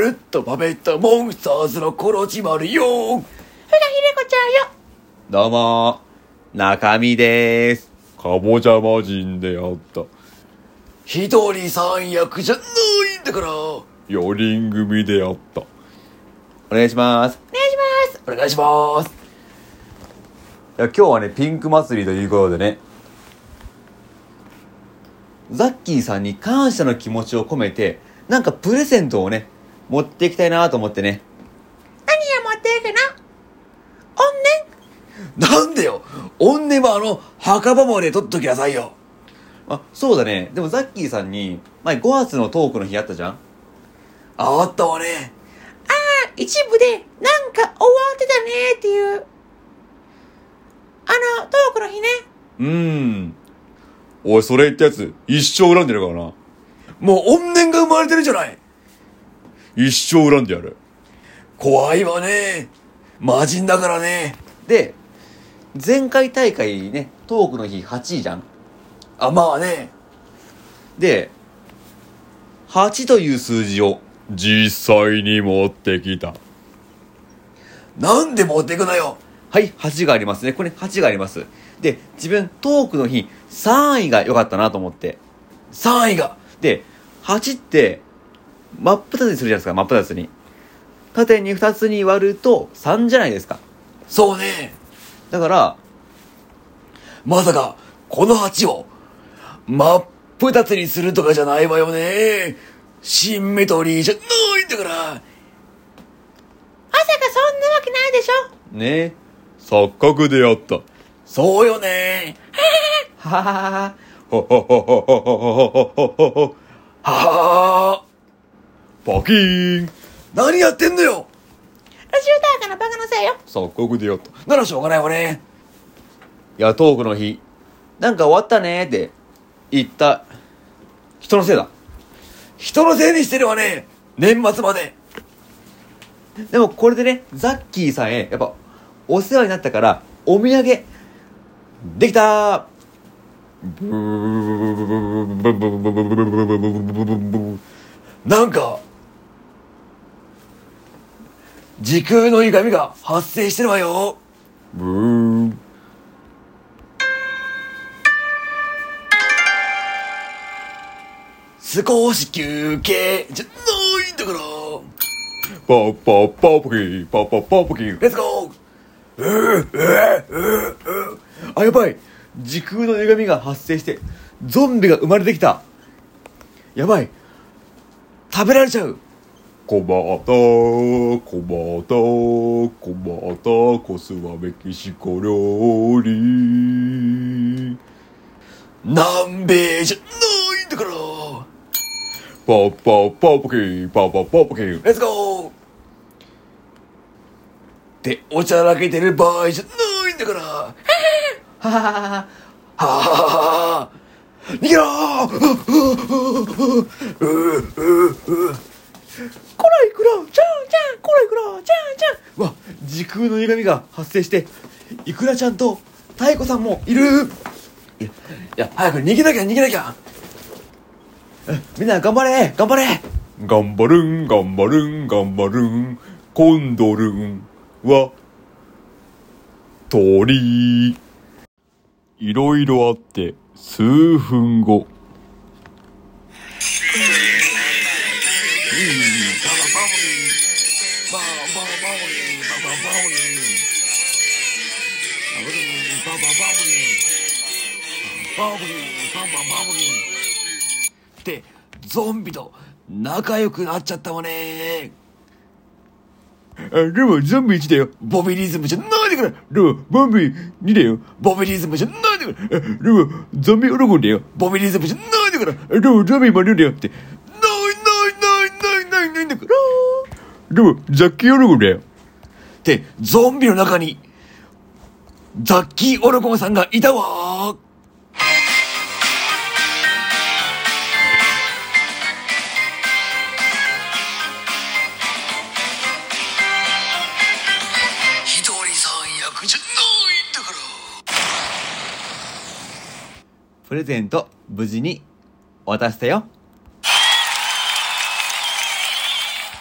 よーんどうも、ナルットパペットモンスターズのコロチマルよふがひれこちゃんよ。どうも中身でーす。かぼちゃ魔人であった。一人三役じゃないんだから4人組であった。お願いします。お願いします。お願いしますいや今日はね、ピンク祭りということでね、ザッキーさんに感謝の気持ちを込めて、なんかプレゼントをね、持っていきたいなと思ってね。何を持っていくの？怨なんでよ？怨念はあの、墓場まで取っときなさいよあ、そうだね。でもザッキーさんに、前5月のトークの日あったじゃん？あったわね念あ、一部で、なんか終わってたねっていう。あの、トークの日ね。うーん。おい、それ言ったやつ、一生恨んでるからな。もう怨念が生まれてるじゃない一生恨んでやる。怖いわね魔人だからねで、前回大会ね、トークの日8位じゃんあ、まあねで、8という数字を、実際に持ってきた。なんで持っていくのよはい、8がありますね。これ8があります。で、自分トークの日3位が良かったなと思って。3位がで、8って、真っ二つにするじゃないですか、真っ二つに。縦に2つに割ると3じゃないですか。そうねだから、まさか、この鉢を、真っ二つにするとかじゃないわよね。シンメトリーじゃないんだから。まさかそんなわけないでしょね錯覚であった。そうよね。はははは。ははははははははあ。パキーン何やってんのよ。ラジオ大会のバカのせいよ。錯覚であった。ならしょうがないわね。いや、トークの日、なんか終わったねーって言った人のせいだ。人のせいにしてるわね。年末まで。でもこれでね、ザッキーさんへ、やっぱ、お世話になったから、お土産、できたなんか、時空の歪みが発生してるわよ。ブーン。少し休憩じゃないんだから。パッパッパキー、パッパッパキー。レッツゴーうーううあ、やばい時空の歪みが発生して、ゾンビが生まれてきたやばい食べられちゃうコバタ、コバタ、コバタ、コスはメキシコ料理。南米じゃないんだから。パッパッパッパキー、パッパッパッパキー。レッツゴーっておちゃらけてる場合じゃないんだから。ははははははは逃げろーうーうーうーこらいくらちゃんちゃんこらいくらちゃんちゃんわ時空の歪みが発生していくらちゃんと太鼓さんもいるいや、早く逃げなきゃ逃げなきゃみんな頑張れ頑張れ頑張るん、頑張るん、頑張るん。コンドルンは、鳥。いろいろあって、数分後。って、ゾンビと仲良くなっちゃったわねあ、でもゾンビ1だよ。ボビリズムじゃないでくれでも、ボンビ2だよ。ボビリズムじゃないでくれでも、ゾンビオロゴンだよ。ボビリズムじゃないでくれでも、ゾンビマリオだよって。でも、ザッキーオロゴンだよ。って、ゾンビの中に、ザッキー・オロゴンさんがいたわ。一人三役じゃないんだから。プレゼント無事に渡したよ